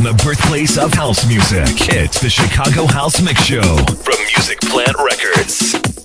from the birthplace of house music. It's the Chicago House Mix Show from Music Plant Records.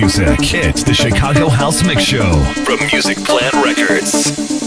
Music. It's the Chicago House Mix Show from Music Plant Records.